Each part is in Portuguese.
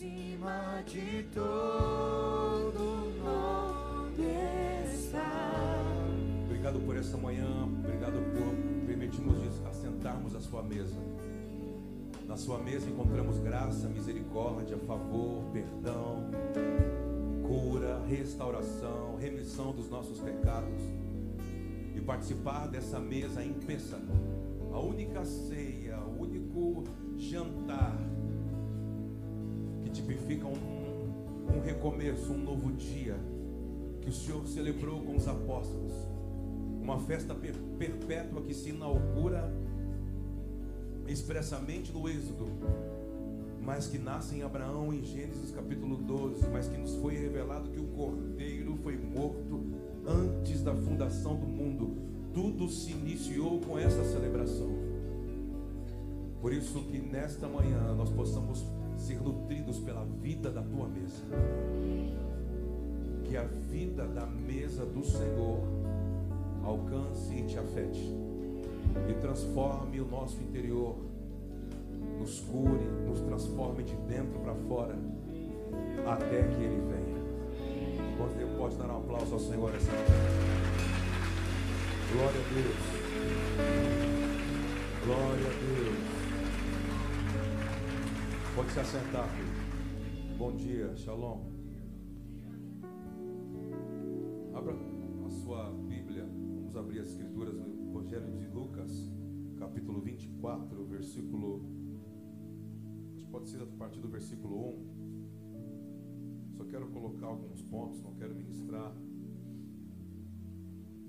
acima de todo nome está. Obrigado por essa manhã, obrigado por permitirmos assentarmos à sua mesa. Na sua mesa encontramos graça, misericórdia, favor, perdão, cura, restauração, remissão dos nossos pecados. E participar dessa mesa em Pêssaro, a única ceia, o único jantar tipifica um, um recomeço, um novo dia que o Senhor celebrou com os apóstolos. Uma festa per perpétua que se inaugura expressamente no Êxodo, mas que nasce em Abraão em Gênesis capítulo 12, mas que nos foi revelado que o Cordeiro foi morto antes da fundação do mundo. Tudo se iniciou com essa celebração. Por isso que nesta manhã nós possamos ser nutridos pela vida da tua mesa. Que a vida da mesa do Senhor alcance e te afete. E transforme o nosso interior. Nos cure, nos transforme de dentro para fora. Até que Ele venha. Você pode dar um aplauso ao Senhor essa manhã. Glória a Deus. Glória a Deus. Pode se assentar. Bom dia, shalom. Abra a sua Bíblia. Vamos abrir as escrituras no Evangelho de Lucas, capítulo 24, versículo. Acho que pode ser a partir do versículo 1. Só quero colocar alguns pontos, não quero ministrar.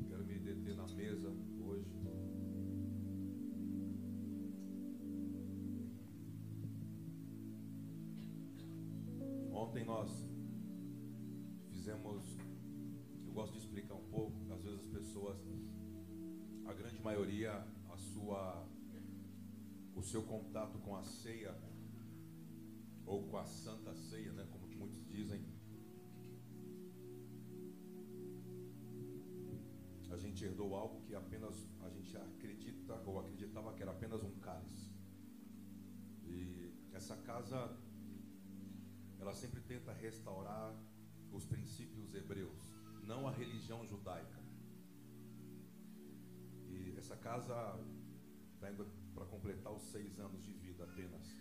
Quero me deter na mesa Ontem nós casa para completar os seis anos de vida apenas.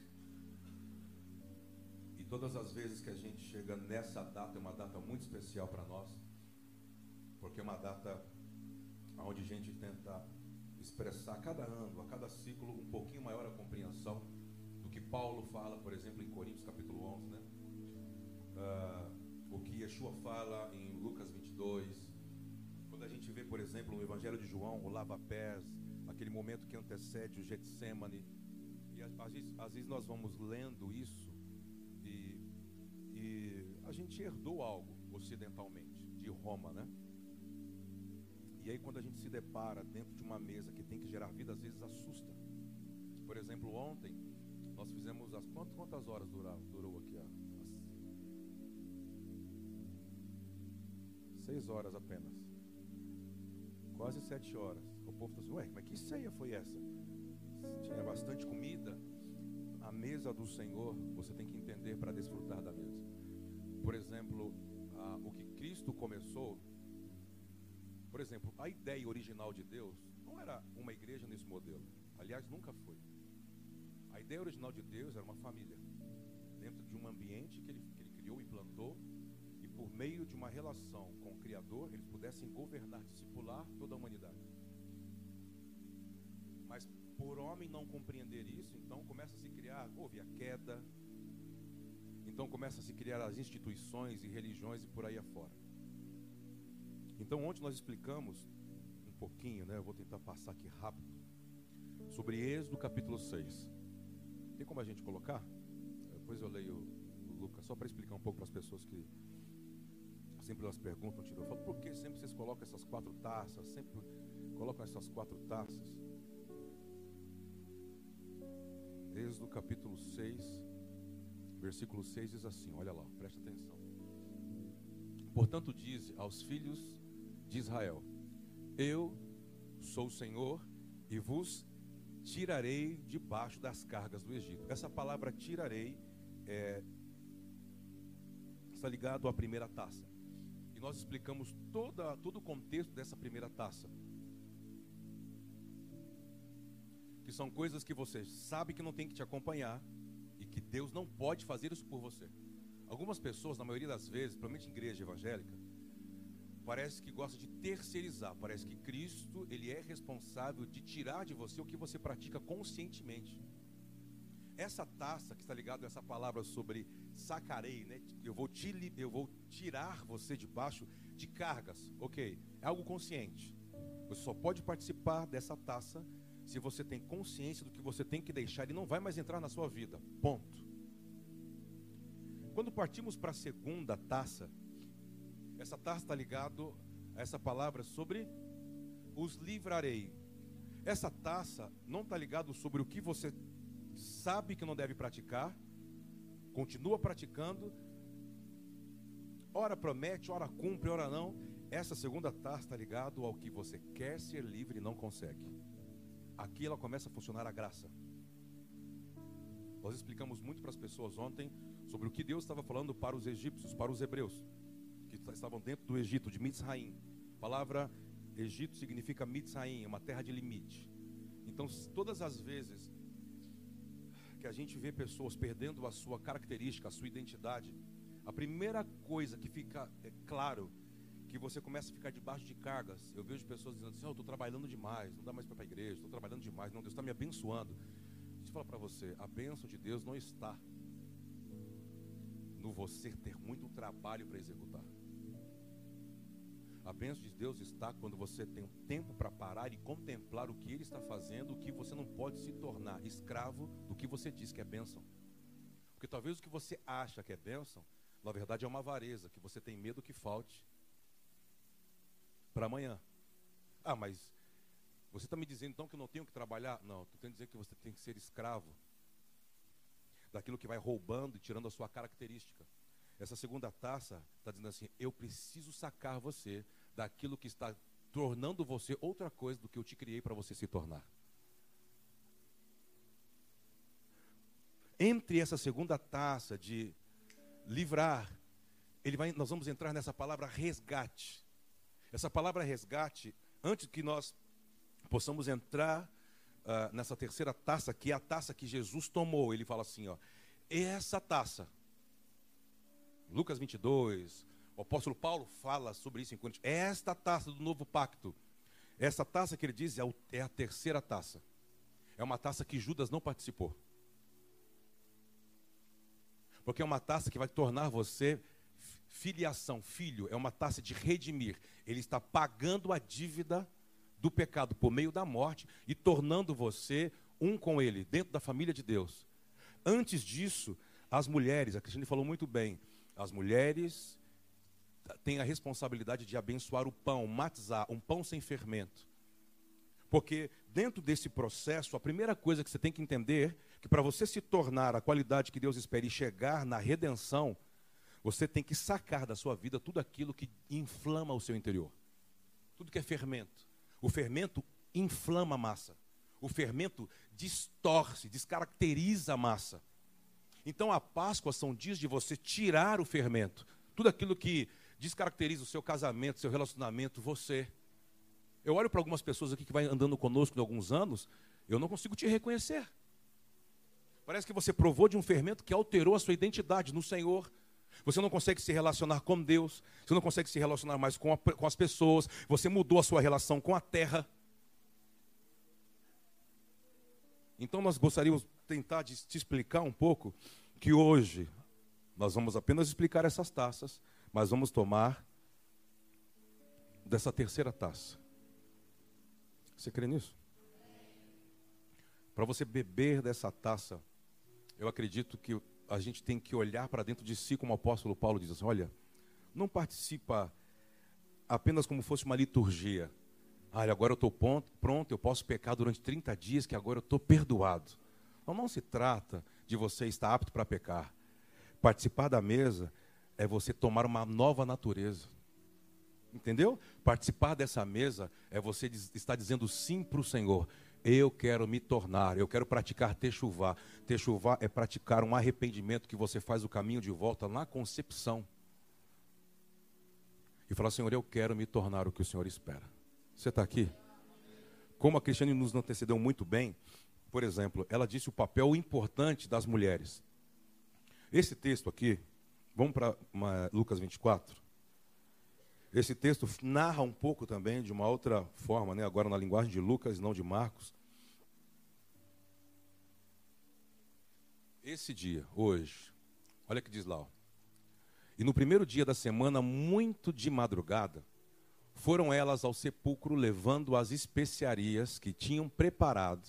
E todas as vezes que a gente chega nessa data, é uma data muito especial para nós, porque é uma data onde a gente tenta expressar a cada ano, a cada ciclo, um pouquinho maior a compreensão do que Paulo fala, por exemplo, em Coríntios capítulo 11, né? uh, o que Yeshua fala em Lucas 22. Quando a gente vê, por exemplo, no Evangelho de João, o lava-pés, aquele momento que antecede o Getsemane. E às vezes, às vezes nós vamos lendo isso e, e a gente herdou algo ocidentalmente, de Roma, né? E aí quando a gente se depara dentro de uma mesa que tem que gerar vida, às vezes assusta. Por exemplo, ontem nós fizemos as quantas, quantas horas durou, durou aqui a, Seis horas apenas. Quase sete horas. Povo falou assim, ué, mas que ceia foi essa? Tinha bastante comida. A mesa do Senhor, você tem que entender para desfrutar da mesa. Por exemplo, o que Cristo começou. Por exemplo, a ideia original de Deus não era uma igreja nesse modelo. Aliás, nunca foi. A ideia original de Deus era uma família. Dentro de um ambiente que ele, que ele criou e plantou por meio de uma relação com o Criador, eles pudessem governar, discipular toda a humanidade. Por homem não compreender isso, então começa a se criar, houve a queda, então começa a se criar as instituições e religiões e por aí afora. Então ontem nós explicamos um pouquinho, né? Eu vou tentar passar aqui rápido, sobre Êxodo capítulo 6. Tem como a gente colocar? Depois eu leio o Lucas, só para explicar um pouco para as pessoas que sempre elas perguntam, tiro, eu falo, por que sempre vocês colocam essas quatro taças? Sempre colocam essas quatro taças. Êxodo capítulo 6, versículo 6 diz assim: olha lá, presta atenção. Portanto, diz aos filhos de Israel: Eu sou o Senhor e vos tirarei debaixo das cargas do Egito. Essa palavra tirarei é está ligado à primeira taça. E nós explicamos toda, todo o contexto dessa primeira taça. Que são coisas que você sabe que não tem que te acompanhar e que Deus não pode fazer isso por você. Algumas pessoas, na maioria das vezes, principalmente em igreja evangélica, parece que gosta de terceirizar. Parece que Cristo ele é responsável de tirar de você o que você pratica conscientemente. Essa taça que está ligado a essa palavra sobre sacarei, né? Eu vou, te, eu vou tirar você debaixo de cargas, ok? É algo consciente. Você só pode participar dessa taça se você tem consciência do que você tem que deixar. Ele não vai mais entrar na sua vida. Ponto. Quando partimos para a segunda taça, essa taça está ligado a essa palavra sobre os livrarei. Essa taça não está ligado sobre o que você sabe que não deve praticar, continua praticando, ora promete, ora cumpre, ora não. Essa segunda taça está ligado ao que você quer ser livre e não consegue. Aqui ela começa a funcionar a graça. Nós explicamos muito para as pessoas ontem sobre o que Deus estava falando para os egípcios, para os hebreus, que estavam dentro do Egito, de Mitzraim. A palavra Egito significa Mitzraim, uma terra de limite. Então, todas as vezes que a gente vê pessoas perdendo a sua característica, a sua identidade, a primeira coisa que fica é claro que você começa a ficar debaixo de cargas. Eu vejo pessoas dizendo assim: oh, eu estou trabalhando demais, não dá mais para a igreja, estou trabalhando demais, não, Deus está me abençoando. Deixa eu falar para você: a bênção de Deus não está no você ter muito trabalho para executar. A bênção de Deus está quando você tem um tempo para parar e contemplar o que Ele está fazendo, o que você não pode se tornar escravo do que você diz que é bênção. Porque talvez o que você acha que é bênção, na verdade é uma avareza, que você tem medo que falte para amanhã. Ah, mas você está me dizendo então que eu não tenho que trabalhar? Não, estou tentando dizer que você tem que ser escravo daquilo que vai roubando e tirando a sua característica. Essa segunda taça está dizendo assim: eu preciso sacar você daquilo que está tornando você outra coisa do que eu te criei para você se tornar. Entre essa segunda taça de livrar, ele vai, nós vamos entrar nessa palavra resgate. Essa palavra resgate, antes que nós possamos entrar uh, nessa terceira taça, que é a taça que Jesus tomou, ele fala assim: ó, essa taça Lucas 22, o apóstolo Paulo fala sobre isso em Coríntios. Esta taça do novo pacto, essa taça que ele diz é, é a terceira taça. É uma taça que Judas não participou. Porque é uma taça que vai tornar você filiação, filho, é uma taça de redimir. Ele está pagando a dívida do pecado por meio da morte e tornando você um com ele, dentro da família de Deus. Antes disso, as mulheres, a Cristiane falou muito bem, as mulheres têm a responsabilidade de abençoar o pão, matizar, um pão sem fermento. Porque dentro desse processo, a primeira coisa que você tem que entender que para você se tornar a qualidade que Deus espera e chegar na redenção, você tem que sacar da sua vida tudo aquilo que inflama o seu interior. Tudo que é fermento. O fermento inflama a massa. O fermento distorce, descaracteriza a massa. Então a Páscoa são dias de você tirar o fermento, tudo aquilo que descaracteriza o seu casamento, seu relacionamento, você. Eu olho para algumas pessoas aqui que vai andando conosco de alguns anos, eu não consigo te reconhecer. Parece que você provou de um fermento que alterou a sua identidade no Senhor. Você não consegue se relacionar com Deus, você não consegue se relacionar mais com, a, com as pessoas, você mudou a sua relação com a terra. Então nós gostaríamos de tentar de te explicar um pouco que hoje nós vamos apenas explicar essas taças, mas vamos tomar dessa terceira taça. Você crê nisso? Para você beber dessa taça, eu acredito que a gente tem que olhar para dentro de si, como o apóstolo Paulo diz assim: olha, não participa apenas como fosse uma liturgia. Ah, agora eu estou pronto, eu posso pecar durante 30 dias, que agora eu estou perdoado. Não se trata de você estar apto para pecar. Participar da mesa é você tomar uma nova natureza. Entendeu? Participar dessa mesa é você estar dizendo sim para o Senhor. Eu quero me tornar, eu quero praticar techuvá. Techuvá é praticar um arrependimento que você faz o caminho de volta na concepção. e falar: Senhor, eu quero me tornar o que o Senhor espera. Você está aqui? Como a Cristiane nos antecedeu muito bem, por exemplo, ela disse o papel importante das mulheres. Esse texto aqui, vamos para Lucas 24. Esse texto narra um pouco também de uma outra forma, né? agora na linguagem de Lucas, não de Marcos. Esse dia, hoje, olha que diz lá. Ó. E no primeiro dia da semana, muito de madrugada, foram elas ao sepulcro levando as especiarias que tinham preparado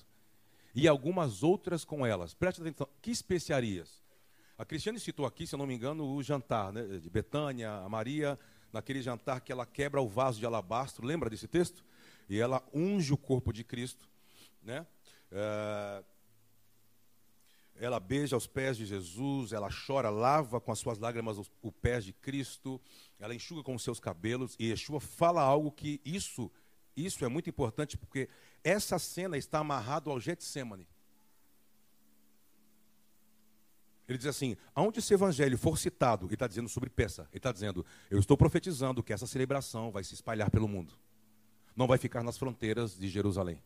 e algumas outras com elas. Preste atenção, que especiarias? A Cristiane citou aqui, se eu não me engano, o jantar né, de Betânia, a Maria, naquele jantar que ela quebra o vaso de alabastro, lembra desse texto? E ela unge o corpo de Cristo, né? É, ela beija os pés de Jesus, ela chora, lava com as suas lágrimas os, os pés de Cristo, ela enxuga com os seus cabelos, e Yeshua fala algo que isso, isso é muito importante, porque essa cena está amarrado ao Getsemane. Ele diz assim: aonde esse evangelho for citado, ele está dizendo sobre peça, ele está dizendo, eu estou profetizando que essa celebração vai se espalhar pelo mundo, não vai ficar nas fronteiras de Jerusalém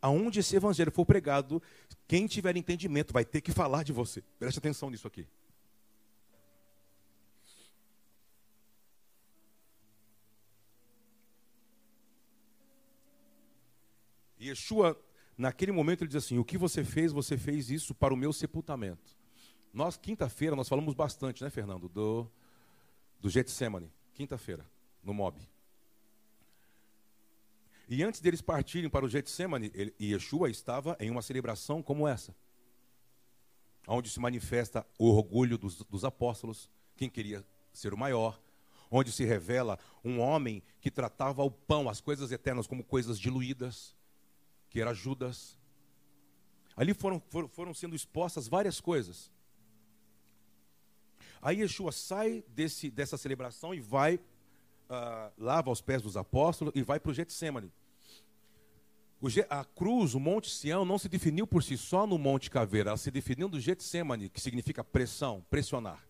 aonde esse evangelho for pregado, quem tiver entendimento vai ter que falar de você. Preste atenção nisso aqui. Yeshua, naquele momento, ele diz assim: O que você fez, você fez isso para o meu sepultamento. Nós, quinta-feira, nós falamos bastante, né, Fernando, do, do Getsemane. Quinta-feira, no MOB. E antes deles partirem para o Getsemane, Yeshua estava em uma celebração como essa, onde se manifesta o orgulho dos, dos apóstolos, quem queria ser o maior, onde se revela um homem que tratava o pão, as coisas eternas, como coisas diluídas, que era Judas. Ali foram, foram, foram sendo expostas várias coisas. Aí Yeshua sai desse, dessa celebração e vai, uh, lava os pés dos apóstolos e vai para o Getsemane. A cruz, o Monte Sião, não se definiu por si só no Monte Caveira, ela se definiu do Getsemane, que significa pressão, pressionar.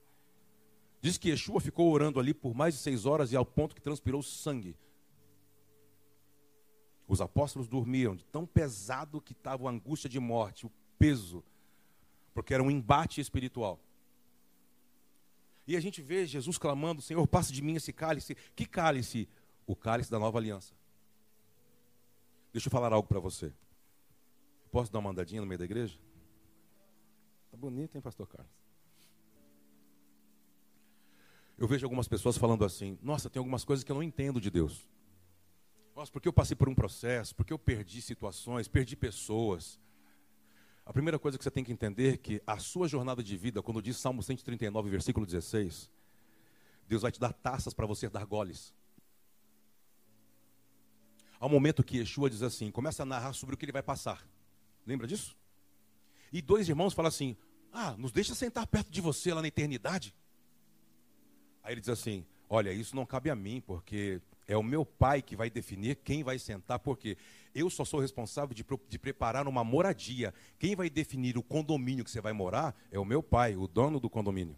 Diz que Yeshua ficou orando ali por mais de seis horas e ao ponto que transpirou sangue. Os apóstolos dormiam, de tão pesado que estava a angústia de morte, o peso, porque era um embate espiritual. E a gente vê Jesus clamando: Senhor, passe de mim esse cálice. Que cálice? O cálice da nova aliança. Deixa eu falar algo para você. Posso dar uma andadinha no meio da igreja? Tá bonito, hein, pastor Carlos? Eu vejo algumas pessoas falando assim: Nossa, tem algumas coisas que eu não entendo de Deus. Nossa, porque eu passei por um processo, porque eu perdi situações, perdi pessoas. A primeira coisa que você tem que entender é que a sua jornada de vida, quando diz Salmo 139, versículo 16, Deus vai te dar taças para você dar goles. Ao momento que Yeshua diz assim, começa a narrar sobre o que ele vai passar. Lembra disso? E dois irmãos falam assim: Ah, nos deixa sentar perto de você lá na eternidade. Aí ele diz assim: Olha, isso não cabe a mim, porque é o meu pai que vai definir quem vai sentar, porque eu só sou responsável de, de, preparar uma moradia. Quem vai definir o condomínio que você vai morar é o meu pai, o dono do condomínio.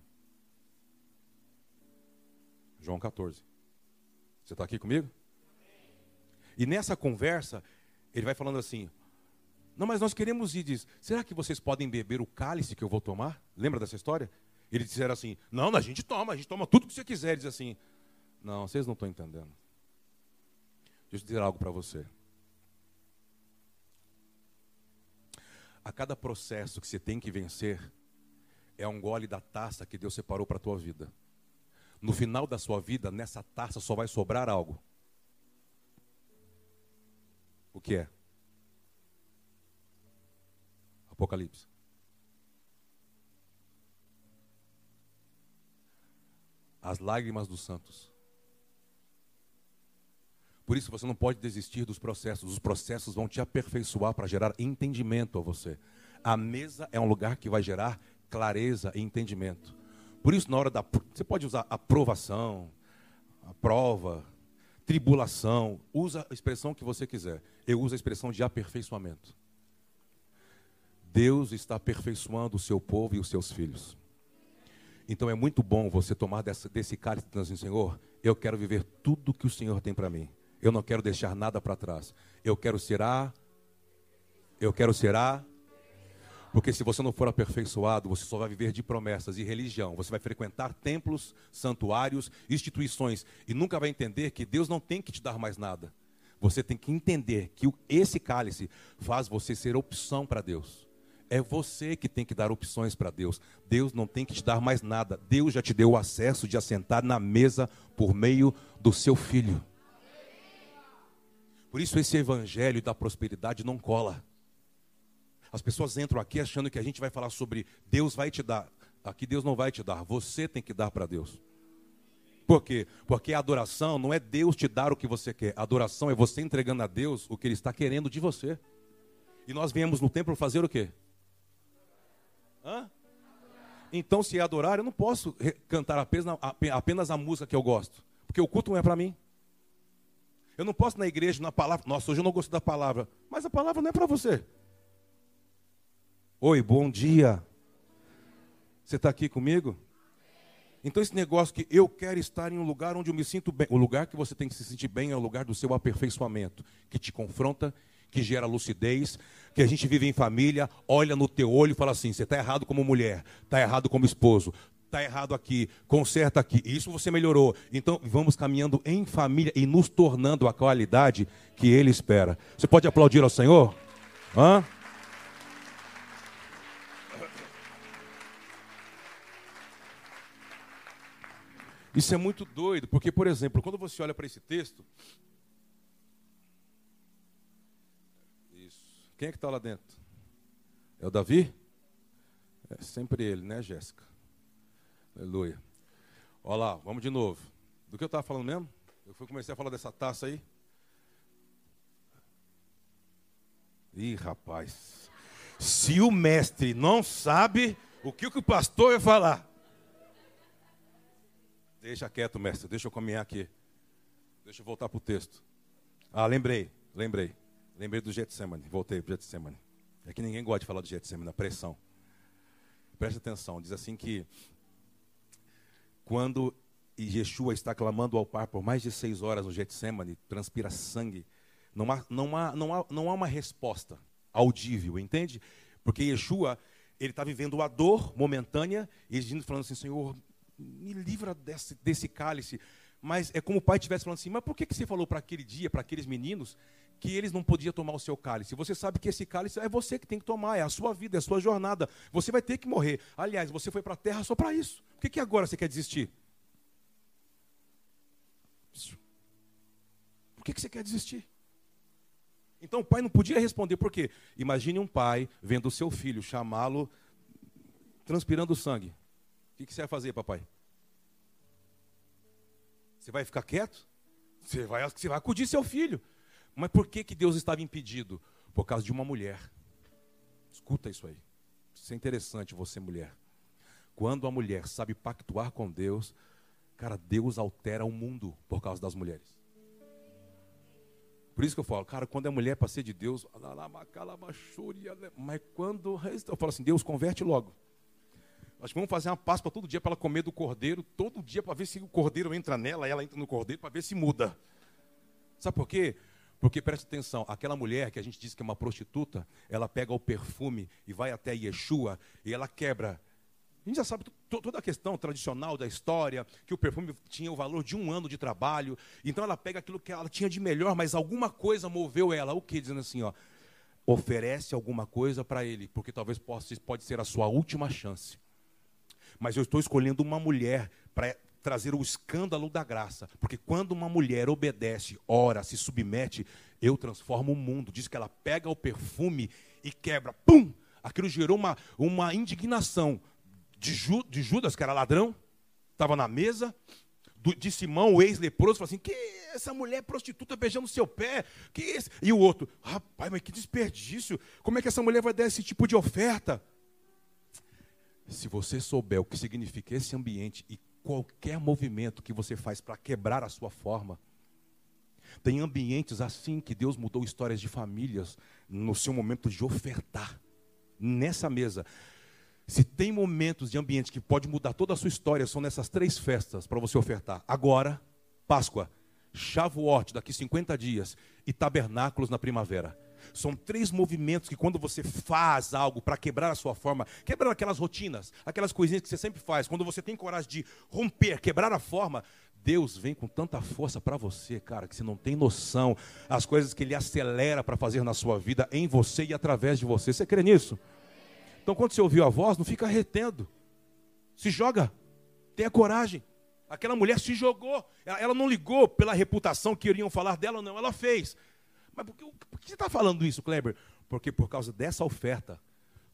João 14. Você está aqui comigo? E nessa conversa, ele vai falando assim: Não, mas nós queremos ir. Diz: Será que vocês podem beber o cálice que eu vou tomar? Lembra dessa história? Eles disseram assim: Não, a gente toma, a gente toma tudo que você quiser. Diz assim: Não, vocês não estão entendendo. Deixa eu dizer algo para você. A cada processo que você tem que vencer, é um gole da taça que Deus separou para a tua vida. No final da sua vida, nessa taça só vai sobrar algo. O que é? Apocalipse. As lágrimas dos santos. Por isso você não pode desistir dos processos. Os processos vão te aperfeiçoar para gerar entendimento a você. A mesa é um lugar que vai gerar clareza e entendimento. Por isso, na hora da. Você pode usar aprovação, a prova, tribulação, usa a expressão que você quiser. Eu uso a expressão de aperfeiçoamento. Deus está aperfeiçoando o seu povo e os seus filhos. Então é muito bom você tomar dessa, desse cálice e dizer Senhor, eu quero viver tudo que o Senhor tem para mim. Eu não quero deixar nada para trás. Eu quero ser a. Eu quero ser a. Porque se você não for aperfeiçoado, você só vai viver de promessas e religião. Você vai frequentar templos, santuários, instituições e nunca vai entender que Deus não tem que te dar mais nada. Você tem que entender que esse cálice faz você ser opção para Deus. É você que tem que dar opções para Deus. Deus não tem que te dar mais nada. Deus já te deu o acesso de assentar na mesa por meio do seu filho. Por isso esse evangelho da prosperidade não cola. As pessoas entram aqui achando que a gente vai falar sobre Deus vai te dar. Aqui Deus não vai te dar, você tem que dar para Deus. Por quê? Porque a adoração não é Deus te dar o que você quer. A adoração é você entregando a Deus o que Ele está querendo de você. E nós viemos no templo fazer o quê? Hã? Então, se é adorar, eu não posso cantar apenas, apenas a música que eu gosto. Porque o culto não é para mim. Eu não posso na igreja, na palavra. Nossa, hoje eu não gosto da palavra. Mas a palavra não é para você. Oi, bom dia. Você está aqui comigo? Então, esse negócio que eu quero estar em um lugar onde eu me sinto bem. O lugar que você tem que se sentir bem é o lugar do seu aperfeiçoamento, que te confronta, que gera lucidez, que a gente vive em família, olha no teu olho e fala assim: você está errado como mulher, está errado como esposo, está errado aqui, conserta aqui, isso você melhorou. Então vamos caminhando em família e nos tornando a qualidade que Ele espera. Você pode aplaudir ao Senhor? Hã? Isso é muito doido, porque, por exemplo, quando você olha para esse texto. Isso. Quem é que está lá dentro? É o Davi? É sempre ele, né, Jéssica? Aleluia. Olha lá, vamos de novo. Do que eu estava falando mesmo? Eu comecei a falar dessa taça aí. Ih, rapaz. Se o mestre não sabe o que o pastor vai falar. Deixa quieto, mestre. Deixa eu caminhar aqui. Deixa eu voltar para o texto. Ah, lembrei, lembrei. Lembrei do Getsemane. Voltei para o Getsemane. É que ninguém gosta de falar do Getsemane, na pressão. Preste atenção. Diz assim que quando Yeshua está clamando ao Pai por mais de seis horas no Getsemane, transpira sangue, não há, não há, não há, não há uma resposta audível, entende? Porque Yeshua, ele está vivendo a dor momentânea, e ele falando assim, Senhor, me livra desse, desse cálice. Mas é como o pai estivesse falando assim, mas por que, que você falou para aquele dia, para aqueles meninos, que eles não podiam tomar o seu cálice. Você sabe que esse cálice é você que tem que tomar, é a sua vida, é a sua jornada. Você vai ter que morrer. Aliás, você foi para a terra só para isso. Por que, que agora você quer desistir? Por que, que você quer desistir? Então o pai não podia responder, por quê? Imagine um pai vendo o seu filho chamá-lo transpirando sangue. O que, que você vai fazer, papai? Você vai ficar quieto? Você vai, você vai acudir seu filho. Mas por que, que Deus estava impedido? Por causa de uma mulher. Escuta isso aí. Isso é interessante, você mulher. Quando a mulher sabe pactuar com Deus, cara, Deus altera o mundo por causa das mulheres. Por isso que eu falo, cara, quando é mulher para ser de Deus, mas quando eu falo assim, Deus converte logo. Nós vamos fazer uma Páscoa todo dia para ela comer do cordeiro, todo dia para ver se o cordeiro entra nela, ela entra no cordeiro para ver se muda. Sabe por quê? Porque preste atenção, aquela mulher que a gente disse que é uma prostituta, ela pega o perfume e vai até Yeshua e ela quebra. A gente já sabe toda a questão tradicional da história, que o perfume tinha o valor de um ano de trabalho. Então ela pega aquilo que ela tinha de melhor, mas alguma coisa moveu ela. O que? Dizendo assim, ó, oferece alguma coisa para ele, porque talvez possa, pode ser a sua última chance. Mas eu estou escolhendo uma mulher para trazer o escândalo da graça. Porque quando uma mulher obedece, ora, se submete, eu transformo o mundo. Diz que ela pega o perfume e quebra. Pum! Aquilo gerou uma, uma indignação de, Ju, de Judas, que era ladrão, estava na mesa. Do, de Simão, o ex-leproso, falou assim: que essa mulher prostituta beijando seu pé? Que esse? E o outro, rapaz, mas que desperdício! Como é que essa mulher vai dar esse tipo de oferta? Se você souber o que significa esse ambiente e qualquer movimento que você faz para quebrar a sua forma. Tem ambientes assim que Deus mudou histórias de famílias no seu momento de ofertar. Nessa mesa. Se tem momentos de ambiente que pode mudar toda a sua história, são nessas três festas para você ofertar. Agora, Páscoa, Shavuot daqui 50 dias e Tabernáculos na primavera. São três movimentos que quando você faz algo para quebrar a sua forma, quebrar aquelas rotinas, aquelas coisinhas que você sempre faz, quando você tem coragem de romper, quebrar a forma, Deus vem com tanta força para você, cara, que você não tem noção as coisas que ele acelera para fazer na sua vida, em você e através de você. Você crê nisso? Então, quando você ouviu a voz, não fica retendo. Se joga. Tenha coragem. Aquela mulher se jogou. Ela não ligou pela reputação que iriam falar dela, não. Ela fez. Mas por que, por que você está falando isso, Kleber? Porque por causa dessa oferta,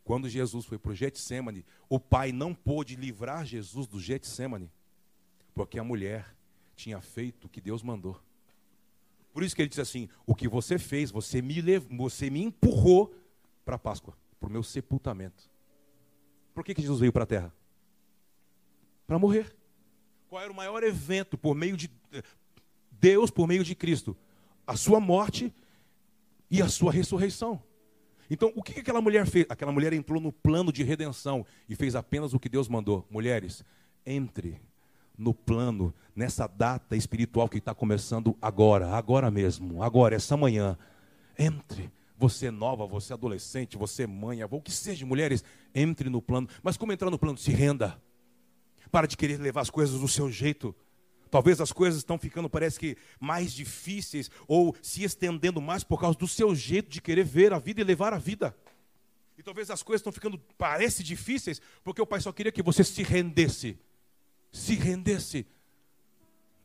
quando Jesus foi para o Getsemane, o pai não pôde livrar Jesus do Getsemane, porque a mulher tinha feito o que Deus mandou. Por isso que ele diz assim: o que você fez, você me, levou, você me empurrou para a Páscoa para o meu sepultamento. Por que, que Jesus veio para a terra? Para morrer. Qual era o maior evento por meio de Deus, por meio de Cristo? A sua morte e a sua ressurreição. Então, o que, que aquela mulher fez? Aquela mulher entrou no plano de redenção e fez apenas o que Deus mandou. Mulheres, entre no plano, nessa data espiritual que está começando agora, agora mesmo, agora, essa manhã. Entre você nova, você adolescente, você mãe, avô, o que seja, mulheres, entre no plano. Mas como entrar no plano? Se renda. Para de querer levar as coisas do seu jeito. Talvez as coisas estão ficando, parece que, mais difíceis ou se estendendo mais por causa do seu jeito de querer ver a vida e levar a vida. E talvez as coisas estão ficando, parece difíceis, porque o Pai só queria que você se rendesse. Se rendesse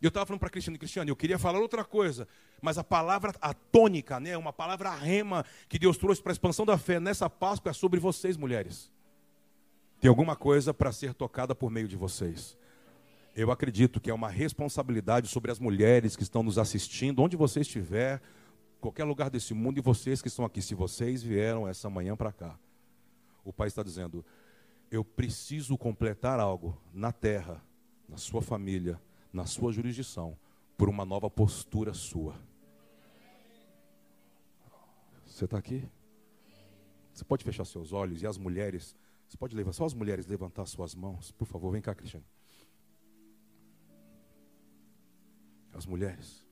eu estava falando para Cristiano, Cristiano, eu queria falar outra coisa, mas a palavra a tônica, né, uma palavra rema que Deus trouxe para a expansão da fé nessa Páscoa é sobre vocês, mulheres. Tem alguma coisa para ser tocada por meio de vocês. Eu acredito que é uma responsabilidade sobre as mulheres que estão nos assistindo, onde você estiver, qualquer lugar desse mundo, e vocês que estão aqui, se vocês vieram essa manhã para cá. O Pai está dizendo: eu preciso completar algo na terra, na sua família, na sua jurisdição por uma nova postura sua. Você está aqui? Você pode fechar seus olhos e as mulheres, você pode levar só as mulheres levantar suas mãos, por favor, vem cá, Cristiano. As mulheres.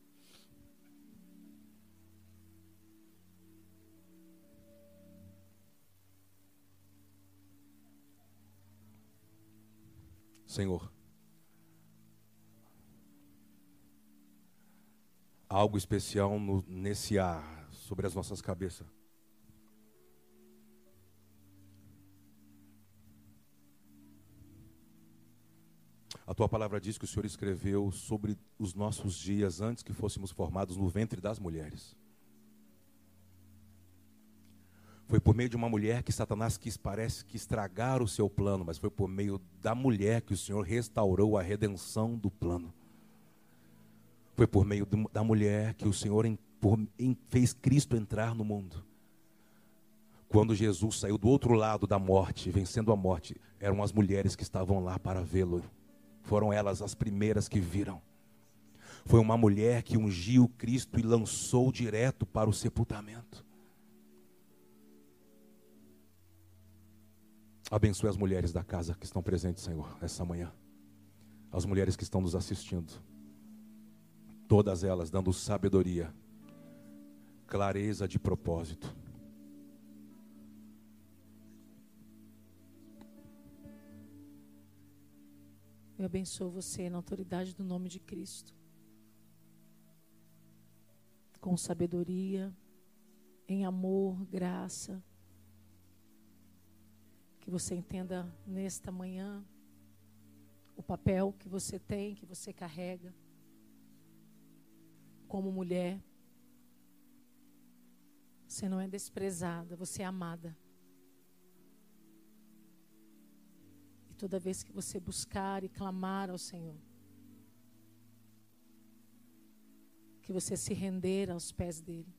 Senhor, algo especial no, nesse ar sobre as nossas cabeças. A tua palavra diz que o Senhor escreveu sobre os nossos dias antes que fôssemos formados no ventre das mulheres. Foi por meio de uma mulher que Satanás quis, parece que estragar o seu plano, mas foi por meio da mulher que o Senhor restaurou a redenção do plano. Foi por meio da mulher que o Senhor fez Cristo entrar no mundo. Quando Jesus saiu do outro lado da morte, vencendo a morte, eram as mulheres que estavam lá para vê-lo. Foram elas as primeiras que viram. Foi uma mulher que ungiu Cristo e lançou direto para o sepultamento. Abençoe as mulheres da casa que estão presentes, Senhor, essa manhã. As mulheres que estão nos assistindo todas elas dando sabedoria, clareza de propósito. Eu abençoo você na autoridade do nome de Cristo. Com sabedoria, em amor, graça. Que você entenda nesta manhã o papel que você tem, que você carrega como mulher. Você não é desprezada, você é amada. Toda vez que você buscar e clamar ao Senhor, que você se render aos pés dele.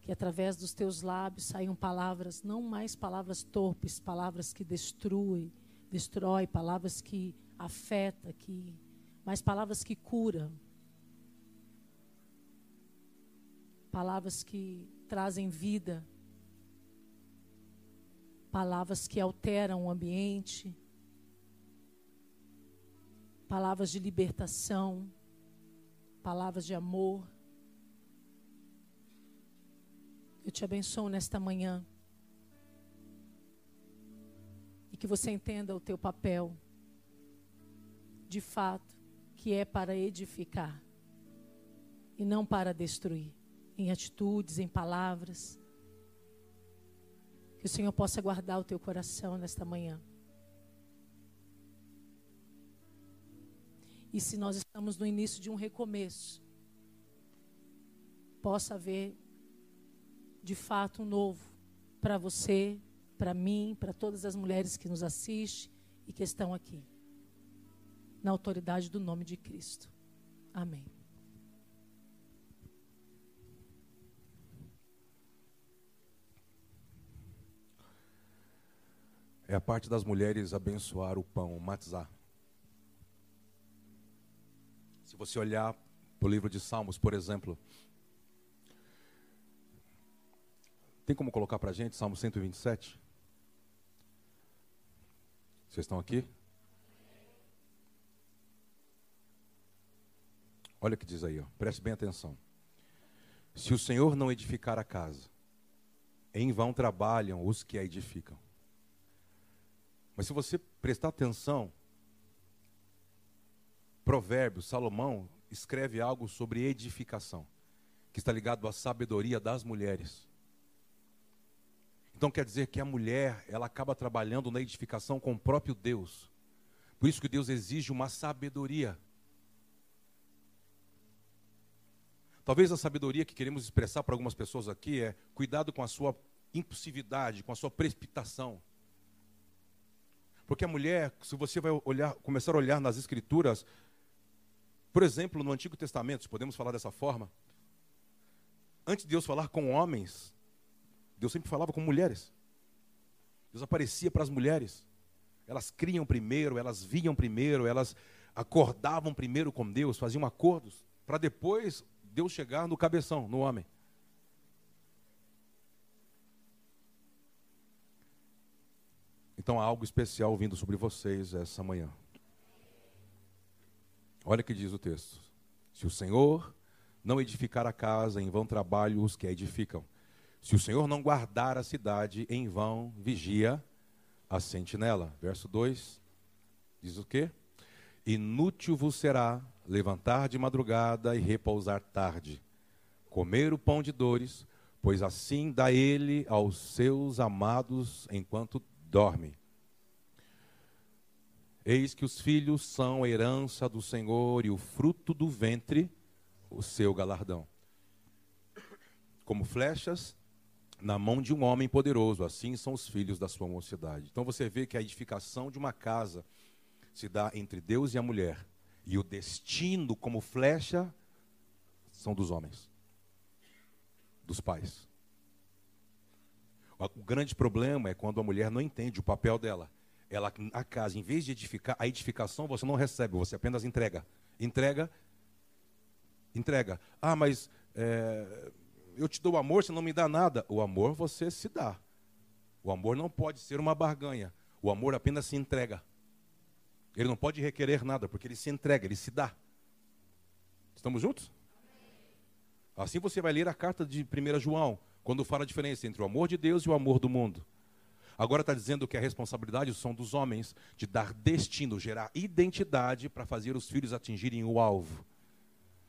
Que através dos teus lábios saiam palavras, não mais palavras torpes, palavras que destruem, destrói, palavras que afeta, que mas palavras que curam. Palavras que trazem vida. Palavras que alteram o ambiente, palavras de libertação, palavras de amor. Eu te abençoo nesta manhã. E que você entenda o teu papel, de fato, que é para edificar e não para destruir, em atitudes, em palavras. Que o Senhor possa guardar o teu coração nesta manhã. E se nós estamos no início de um recomeço, possa haver de fato um novo para você, para mim, para todas as mulheres que nos assistem e que estão aqui. Na autoridade do nome de Cristo. Amém. É a parte das mulheres abençoar o pão, matizar. Se você olhar para o livro de Salmos, por exemplo, tem como colocar para a gente Salmo 127? Vocês estão aqui? Olha o que diz aí, ó. preste bem atenção. Se o Senhor não edificar a casa, em vão trabalham os que a edificam. Mas se você prestar atenção, Provérbios, Salomão escreve algo sobre edificação, que está ligado à sabedoria das mulheres. Então quer dizer que a mulher, ela acaba trabalhando na edificação com o próprio Deus. Por isso que Deus exige uma sabedoria. Talvez a sabedoria que queremos expressar para algumas pessoas aqui é cuidado com a sua impulsividade, com a sua precipitação. Porque a mulher, se você vai olhar, começar a olhar nas escrituras, por exemplo, no Antigo Testamento, se podemos falar dessa forma, antes de Deus falar com homens, Deus sempre falava com mulheres. Deus aparecia para as mulheres. Elas criam primeiro, elas viam primeiro, elas acordavam primeiro com Deus, faziam acordos, para depois Deus chegar no cabeção, no homem. Então há algo especial vindo sobre vocês essa manhã. Olha o que diz o texto. Se o Senhor não edificar a casa, em vão trabalho os que a edificam. Se o Senhor não guardar a cidade, em vão vigia a sentinela. Verso 2 diz o quê? Inútil vos será levantar de madrugada e repousar tarde, comer o pão de dores, pois assim dá ele aos seus amados enquanto dorme. Eis que os filhos são a herança do Senhor e o fruto do ventre, o seu galardão. Como flechas na mão de um homem poderoso, assim são os filhos da sua mocidade. Então você vê que a edificação de uma casa se dá entre Deus e a mulher, e o destino como flecha são dos homens, dos pais. O grande problema é quando a mulher não entende o papel dela ela, a casa, em vez de edificar, a edificação você não recebe, você apenas entrega. Entrega, entrega. Ah, mas é, eu te dou amor, você não me dá nada. O amor você se dá. O amor não pode ser uma barganha. O amor apenas se entrega. Ele não pode requerer nada, porque ele se entrega, ele se dá. Estamos juntos? Assim você vai ler a carta de 1 João, quando fala a diferença entre o amor de Deus e o amor do mundo. Agora está dizendo que a responsabilidade são dos homens de dar destino, gerar identidade para fazer os filhos atingirem o alvo.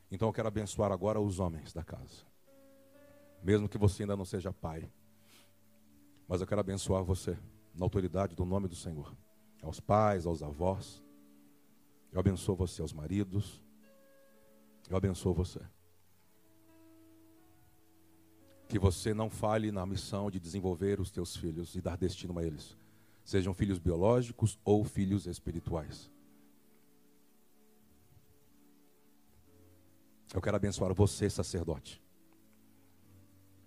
Então eu quero abençoar agora os homens da casa. Mesmo que você ainda não seja pai. Mas eu quero abençoar você na autoridade do nome do Senhor. Aos pais, aos avós. Eu abençoo você, aos maridos. Eu abençoo você que você não fale na missão de desenvolver os teus filhos e dar destino a eles, sejam filhos biológicos ou filhos espirituais. Eu quero abençoar você, sacerdote,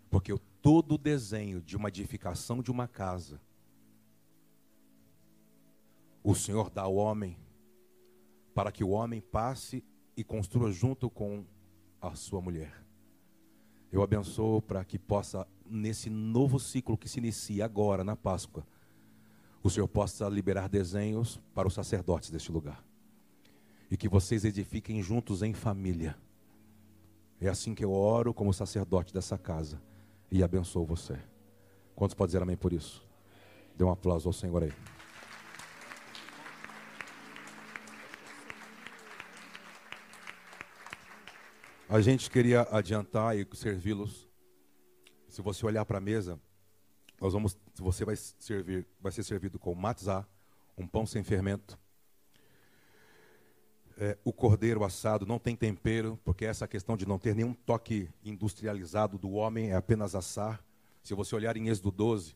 porque todo o desenho de uma edificação de uma casa, o Senhor dá ao homem, para que o homem passe e construa junto com a sua mulher. Eu abençoo para que possa, nesse novo ciclo que se inicia agora, na Páscoa, o Senhor possa liberar desenhos para os sacerdotes deste lugar. E que vocês edifiquem juntos em família. É assim que eu oro como sacerdote dessa casa e abençoo você. Quantos podem dizer amém por isso? Dê um aplauso ao Senhor aí. A gente queria adiantar e servi-los. Se você olhar para a mesa, nós vamos, você vai servir, vai ser servido com matzá, um pão sem fermento. É, o cordeiro assado não tem tempero, porque essa questão de não ter nenhum toque industrializado do homem é apenas assar. Se você olhar em Êxodo 12,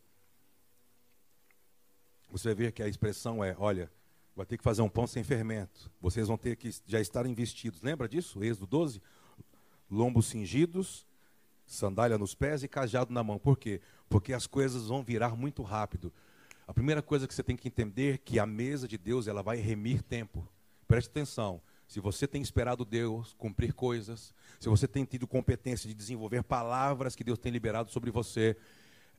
você vê que a expressão é: olha, vai ter que fazer um pão sem fermento. Vocês vão ter que já estarem vestidos. Lembra disso? Êxodo 12? Lombos cingidos, sandália nos pés e cajado na mão. Por quê? Porque as coisas vão virar muito rápido. A primeira coisa que você tem que entender é que a mesa de Deus ela vai remir tempo. Preste atenção. Se você tem esperado Deus cumprir coisas, se você tem tido competência de desenvolver palavras que Deus tem liberado sobre você,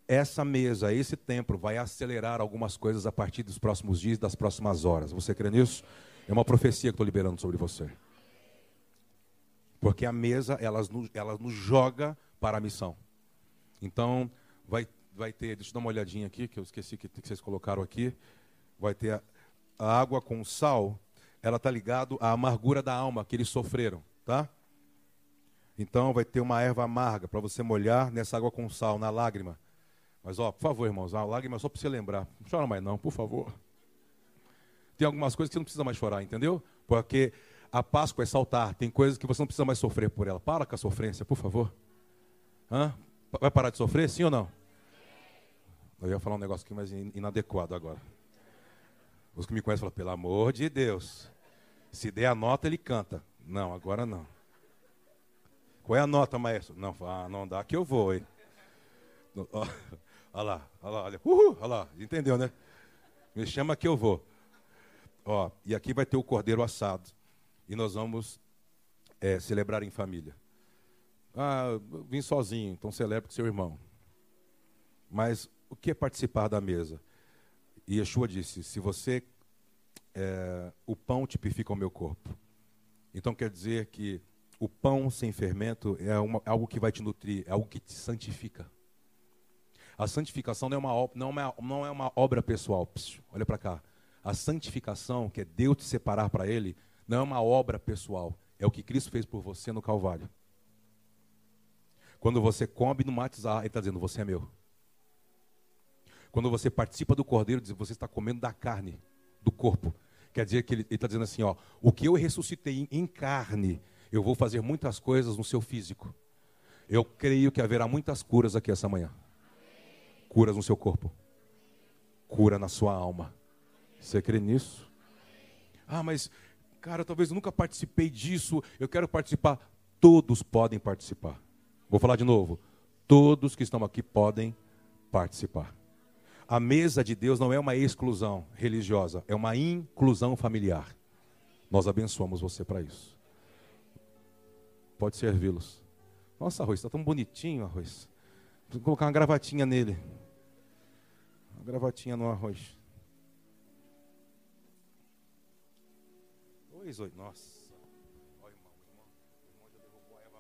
essa mesa, esse templo vai acelerar algumas coisas a partir dos próximos dias, das próximas horas. Você crê nisso? É uma profecia que estou liberando sobre você. Porque a mesa, ela nos, ela nos joga para a missão. Então, vai, vai ter, deixa eu dar uma olhadinha aqui, que eu esqueci que, que vocês colocaram aqui. Vai ter a, a água com sal, ela está ligado à amargura da alma que eles sofreram, tá? Então vai ter uma erva amarga para você molhar nessa água com sal, na lágrima. Mas, ó, por favor, irmãos, a lágrima é só para você lembrar. Não chora mais não, por favor. Tem algumas coisas que você não precisa mais chorar, entendeu? Porque a Páscoa é saltar. Tem coisas que você não precisa mais sofrer por ela. Para com a sofrência, por favor. Hã? Vai parar de sofrer, sim ou não? Eu ia falar um negócio aqui mais inadequado agora. Os que me conhecem falam, pelo amor de Deus. Se der a nota, ele canta. Não, agora não. Qual é a nota, maestro? Não, ah, não dá que eu vou, hein? Olha lá, olha lá, olha. Uhul, olha lá, entendeu, né? Me chama que eu vou. Ó, e aqui vai ter o cordeiro assado. E nós vamos é, celebrar em família. Ah, vim sozinho, então celebre com seu irmão. Mas o que é participar da mesa? E Yeshua disse: se você. É, o pão tipifica o meu corpo. Então quer dizer que o pão sem fermento é uma, algo que vai te nutrir, é algo que te santifica. A santificação não é uma, não é não é uma obra pessoal. Psiu, olha para cá. A santificação, que é Deus te separar para Ele, não é uma obra pessoal. É o que Cristo fez por você no Calvário. Quando você come no matizar, Ele está dizendo: Você é meu. Quando você participa do cordeiro, diz, você está comendo da carne, do corpo. Quer dizer que ele está dizendo assim: ó, o que eu ressuscitei em carne, eu vou fazer muitas coisas no seu físico. Eu creio que haverá muitas curas aqui essa manhã curas no seu corpo, cura na sua alma. Você crê nisso? Ah, mas, cara, talvez eu nunca participei disso, eu quero participar. Todos podem participar. Vou falar de novo. Todos que estão aqui podem participar. A mesa de Deus não é uma exclusão religiosa, é uma inclusão familiar. Nós abençoamos você para isso. Pode servi-los. Nossa, arroz, está tão bonitinho, arroz. Vou colocar uma gravatinha nele. Uma gravatinha no arroz. Oi, oi. Nossa. Olha, irmão, irmão. O irmão já derrubou a Eva.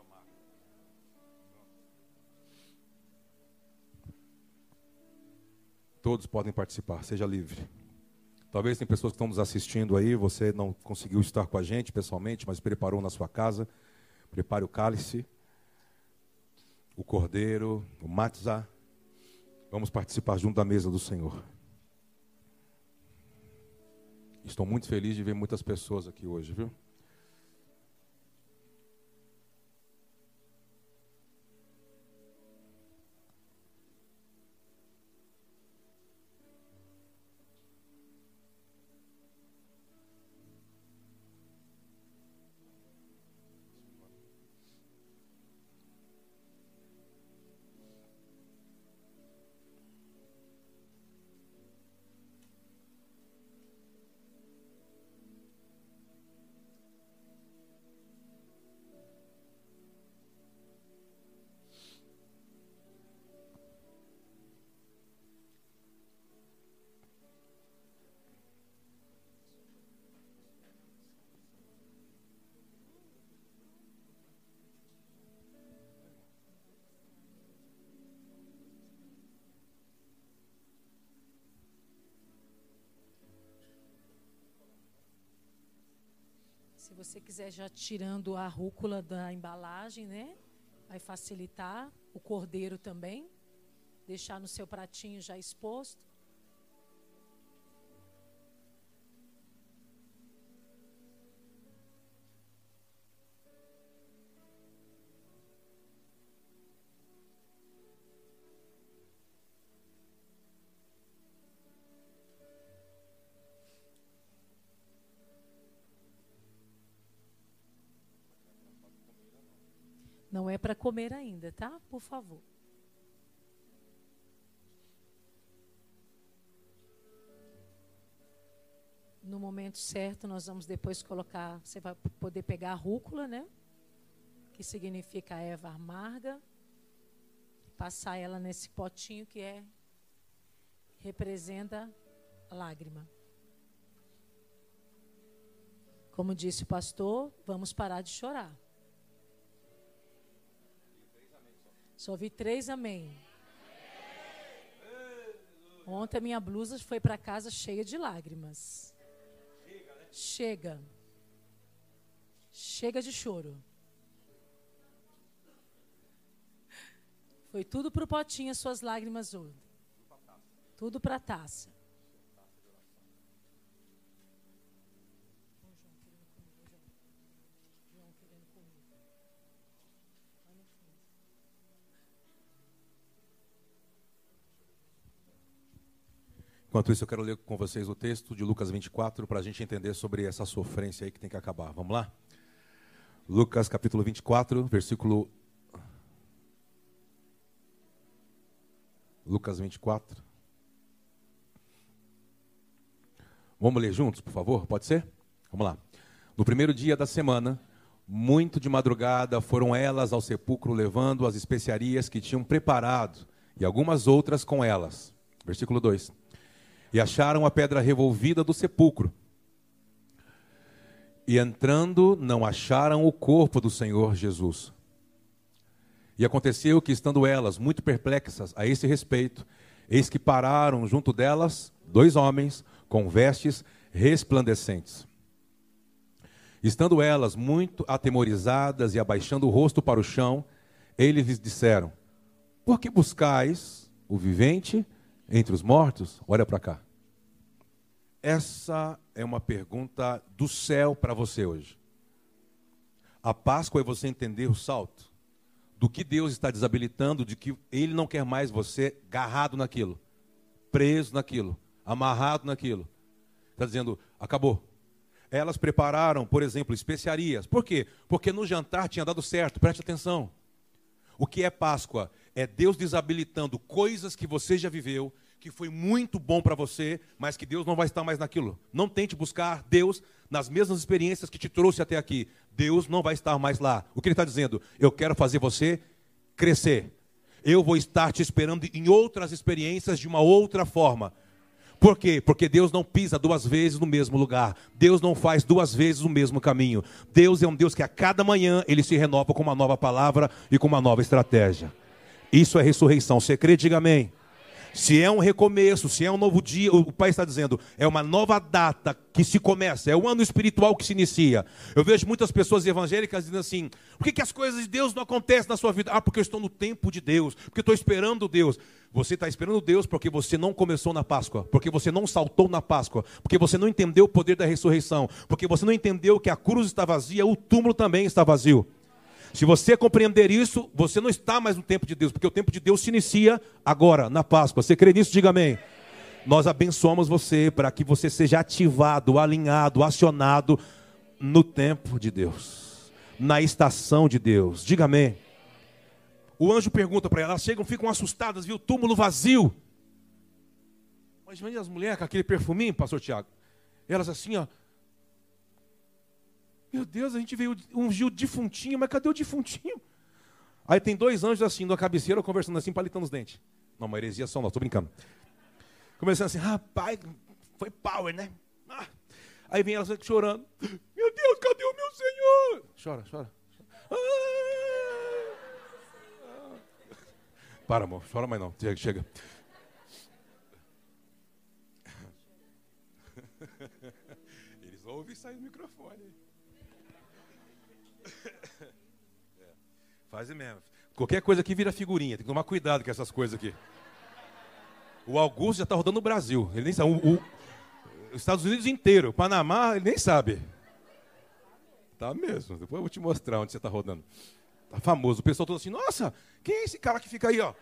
Todos podem participar, seja livre. Talvez tem pessoas que estão nos assistindo aí, você não conseguiu estar com a gente pessoalmente, mas preparou na sua casa. Prepare o cálice o cordeiro, o matzah. Vamos participar junto da mesa do Senhor. Estou muito feliz de ver muitas pessoas aqui hoje, viu? Se você quiser já tirando a rúcula da embalagem, né? Vai facilitar. O cordeiro também. Deixar no seu pratinho já exposto. Para comer ainda, tá? Por favor. No momento certo, nós vamos depois colocar. Você vai poder pegar a rúcula, né? Que significa erva amarga. Passar ela nesse potinho que é. Representa a lágrima. Como disse o pastor, vamos parar de chorar. Só vi três amém. Ontem a minha blusa foi para casa cheia de lágrimas. Chega. Chega de choro. Foi tudo para o potinho as suas lágrimas. Tudo para a taça. Enquanto isso, eu quero ler com vocês o texto de Lucas 24 para a gente entender sobre essa sofrência aí que tem que acabar. Vamos lá? Lucas capítulo 24, versículo. Lucas 24. Vamos ler juntos, por favor? Pode ser? Vamos lá. No primeiro dia da semana, muito de madrugada, foram elas ao sepulcro levando as especiarias que tinham preparado e algumas outras com elas. Versículo 2 e acharam a pedra revolvida do sepulcro. E entrando, não acharam o corpo do Senhor Jesus. E aconteceu que, estando elas muito perplexas a esse respeito, eis que pararam junto delas dois homens com vestes resplandecentes. Estando elas muito atemorizadas e abaixando o rosto para o chão, eles lhes disseram: Por que buscais o vivente entre os mortos? Olha para cá. Essa é uma pergunta do céu para você hoje. A Páscoa é você entender o salto do que Deus está desabilitando, de que Ele não quer mais você garrado naquilo, preso naquilo, amarrado naquilo. Está dizendo, acabou. Elas prepararam, por exemplo, especiarias. Por quê? Porque no jantar tinha dado certo, preste atenção. O que é Páscoa? É Deus desabilitando coisas que você já viveu, que foi muito bom para você, mas que Deus não vai estar mais naquilo. Não tente buscar Deus nas mesmas experiências que te trouxe até aqui. Deus não vai estar mais lá. O que ele está dizendo? Eu quero fazer você crescer. Eu vou estar te esperando em outras experiências de uma outra forma. Por quê? Porque Deus não pisa duas vezes no mesmo lugar. Deus não faz duas vezes o mesmo caminho. Deus é um Deus que a cada manhã ele se renova com uma nova palavra e com uma nova estratégia. Isso é ressurreição. Você crê? Diga amém. Se é um recomeço, se é um novo dia, o Pai está dizendo, é uma nova data que se começa, é o ano espiritual que se inicia. Eu vejo muitas pessoas evangélicas dizendo assim: por que, que as coisas de Deus não acontecem na sua vida? Ah, porque eu estou no tempo de Deus, porque eu estou esperando Deus. Você está esperando Deus porque você não começou na Páscoa, porque você não saltou na Páscoa, porque você não entendeu o poder da ressurreição, porque você não entendeu que a cruz está vazia, o túmulo também está vazio. Se você compreender isso, você não está mais no tempo de Deus, porque o tempo de Deus se inicia agora, na Páscoa. Você crê nisso? Diga amém. Nós abençoamos você para que você seja ativado, alinhado, acionado no tempo de Deus, na estação de Deus. Diga amém. O anjo pergunta para ela, elas chegam, ficam assustadas, viu o túmulo vazio. Mas imagina as mulheres com aquele perfuminho, pastor Tiago. Elas assim, ó, meu Deus, a gente veio ungir o defuntinho, mas cadê o defuntinho? Aí tem dois anjos assim, na cabeceira, conversando assim, palitando os dentes. Não, uma heresia só, não, estou brincando. Começando assim, rapaz, foi power, né? Ah. Aí vem elas chorando. Meu Deus, cadê o meu Senhor? Chora, chora. Ah. Para, amor, chora mais não. Chega, chega. Eles ouvem e saem do microfone. É, mesmo. Qualquer coisa aqui vira figurinha. Tem que tomar cuidado com essas coisas aqui. O Augusto já está rodando no Brasil. Ele nem sabe. O, o, os Estados Unidos inteiro. O Panamá, ele nem sabe. Tá mesmo. Depois eu vou te mostrar onde você está rodando. Tá famoso. O pessoal todo assim, nossa, quem é esse cara que fica aí, ó?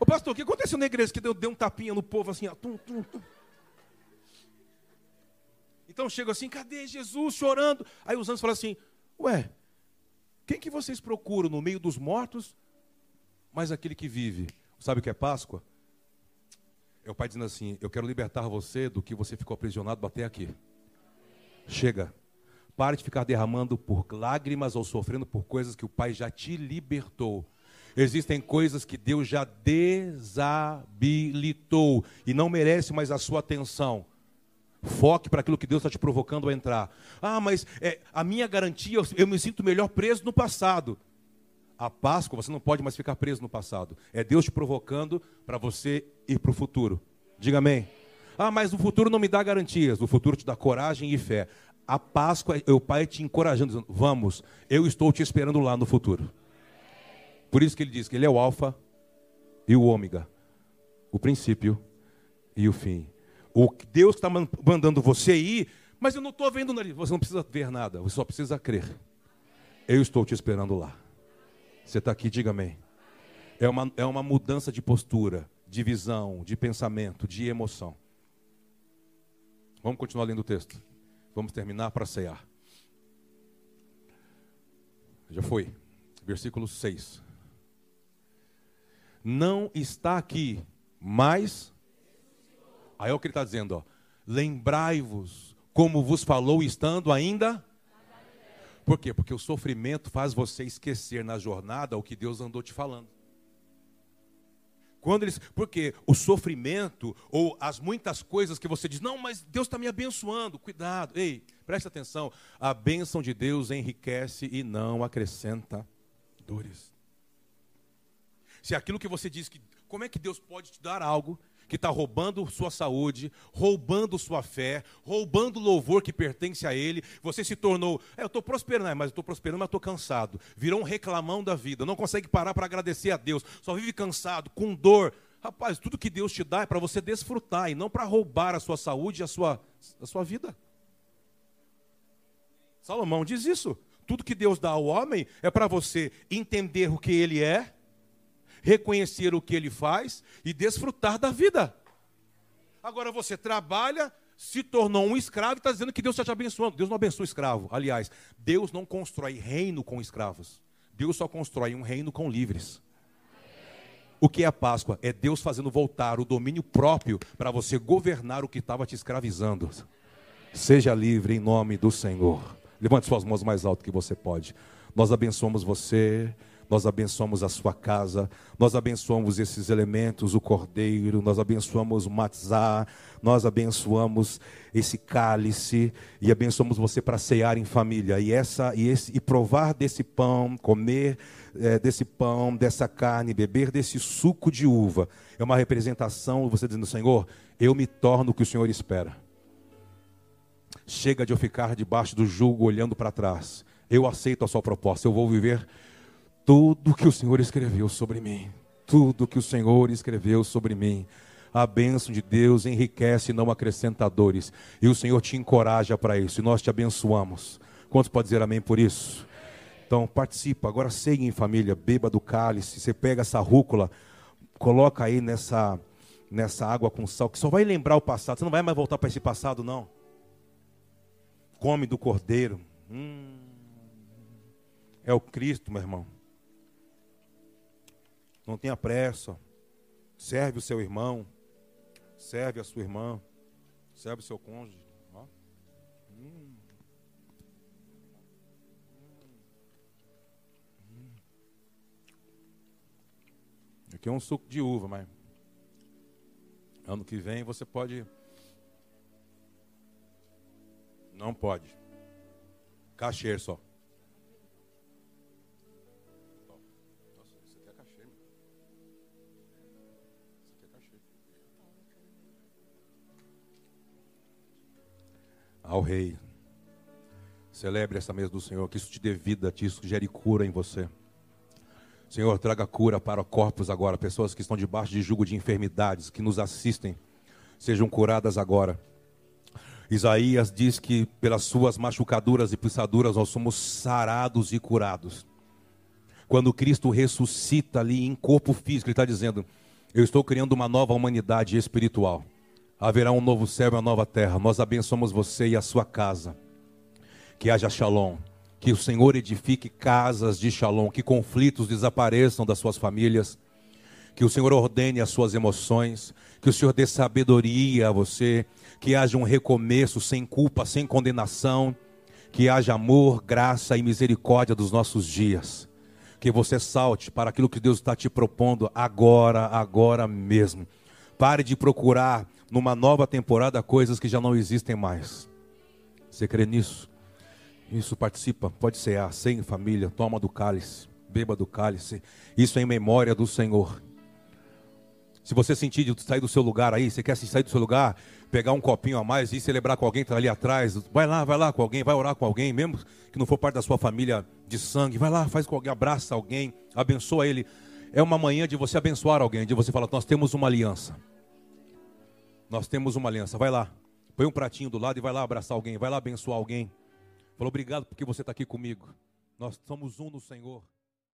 Ô pastor, o que aconteceu na igreja que deu, deu um tapinha no povo assim, ó? Tum, tum, tum. Então chega assim, cadê Jesus chorando? Aí os anjos falam assim, ué, quem que vocês procuram no meio dos mortos, mas aquele que vive? Sabe o que é Páscoa? É o pai dizendo assim: Eu quero libertar você do que você ficou aprisionado até aqui. Chega. Pare de ficar derramando por lágrimas ou sofrendo por coisas que o pai já te libertou. Existem coisas que Deus já desabilitou e não merece mais a sua atenção. Foque para aquilo que Deus está te provocando a entrar. Ah, mas é, a minha garantia, eu me sinto melhor preso no passado. A Páscoa, você não pode mais ficar preso no passado. É Deus te provocando para você ir para o futuro. Diga amém. Ah, mas o futuro não me dá garantias. O futuro te dá coragem e fé. A Páscoa é o Pai te encorajando, dizendo: Vamos, eu estou te esperando lá no futuro. Por isso que ele diz que ele é o Alfa e o Ômega, o princípio e o fim. O Deus está mandando você ir, mas eu não estou vendo nada. Você não precisa ver nada, você só precisa crer. Eu estou te esperando lá. Você está aqui, diga amém. É uma, é uma mudança de postura, de visão, de pensamento, de emoção. Vamos continuar lendo o texto. Vamos terminar para cear. Já foi. Versículo 6. Não está aqui mais Aí é o que ele está dizendo, ó. Lembrai-vos como vos falou estando ainda. Por quê? Porque o sofrimento faz você esquecer na jornada o que Deus andou te falando. Quando eles, porque o sofrimento ou as muitas coisas que você diz, não, mas Deus está me abençoando, cuidado, ei, preste atenção, a bênção de Deus enriquece e não acrescenta dores. Se aquilo que você diz que, como é que Deus pode te dar algo que está roubando sua saúde, roubando sua fé, roubando o louvor que pertence a Ele. Você se tornou, é, eu estou prosperando, mas estou prosperando, mas estou cansado. Virou um reclamão da vida, não consegue parar para agradecer a Deus, só vive cansado, com dor. Rapaz, tudo que Deus te dá é para você desfrutar e não para roubar a sua saúde e a sua, a sua vida. Salomão diz isso. Tudo que Deus dá ao homem é para você entender o que ele é, reconhecer o que ele faz e desfrutar da vida. Agora você trabalha, se tornou um escravo e está dizendo que Deus está te abençoando. Deus não abençoa escravo. Aliás, Deus não constrói reino com escravos. Deus só constrói um reino com livres. O que é a Páscoa? É Deus fazendo voltar o domínio próprio para você governar o que estava te escravizando. Seja livre em nome do Senhor. Levante suas mãos mais alto que você pode. Nós abençoamos você nós abençoamos a sua casa, nós abençoamos esses elementos, o cordeiro, nós abençoamos o matzá, nós abençoamos esse cálice e abençoamos você para cear em família. E essa e esse e provar desse pão, comer é, desse pão, dessa carne, beber desse suco de uva, é uma representação, você dizendo, Senhor, eu me torno o que o Senhor espera. Chega de eu ficar debaixo do jugo olhando para trás. Eu aceito a sua proposta, eu vou viver tudo que o Senhor escreveu sobre mim. Tudo que o Senhor escreveu sobre mim. A bênção de Deus enriquece e não acrescenta dores. E o Senhor te encoraja para isso. E nós te abençoamos. Quantos pode dizer amém por isso? Então participa. Agora segue em família. Beba do cálice. Você pega essa rúcula. Coloca aí nessa, nessa água com sal. Que só vai lembrar o passado. Você não vai mais voltar para esse passado, não. Come do cordeiro. Hum, é o Cristo, meu irmão. Não tenha pressa. Serve o seu irmão. Serve a sua irmã. Serve o seu cônjuge. Hum. Aqui é um suco de uva, mas ano que vem você pode. Não pode. Cachê só. Ao Rei. Celebre essa mesa do Senhor, que isso te dê vida, que isso gere cura em você. Senhor, traga cura para corpos agora, pessoas que estão debaixo de jugo de enfermidades, que nos assistem, sejam curadas agora. Isaías diz que pelas suas machucaduras e pisaduras nós somos sarados e curados. Quando Cristo ressuscita ali em corpo físico, Ele está dizendo: Eu estou criando uma nova humanidade espiritual. Haverá um novo céu e uma nova terra. Nós abençoamos você e a sua casa. Que haja shalom. Que o Senhor edifique casas de shalom. Que conflitos desapareçam das suas famílias. Que o Senhor ordene as suas emoções. Que o Senhor dê sabedoria a você. Que haja um recomeço sem culpa, sem condenação. Que haja amor, graça e misericórdia dos nossos dias. Que você salte para aquilo que Deus está te propondo agora, agora mesmo. Pare de procurar numa nova temporada coisas que já não existem mais. Você crê nisso? Isso participa, pode ser a sem família, toma do cálice, beba do cálice. Isso é em memória do Senhor. Se você sentir de sair do seu lugar aí, você quer sair do seu lugar, pegar um copinho a mais e celebrar com alguém que está ali atrás, vai lá, vai lá com alguém, vai orar com alguém, mesmo que não for parte da sua família de sangue, vai lá, faz com alguém, abraça alguém, abençoa ele. É uma manhã de você abençoar alguém, de você falar, nós temos uma aliança. Nós temos uma aliança. Vai lá. Põe um pratinho do lado e vai lá abraçar alguém. Vai lá abençoar alguém. Falou, obrigado porque você está aqui comigo. Nós somos um no Senhor.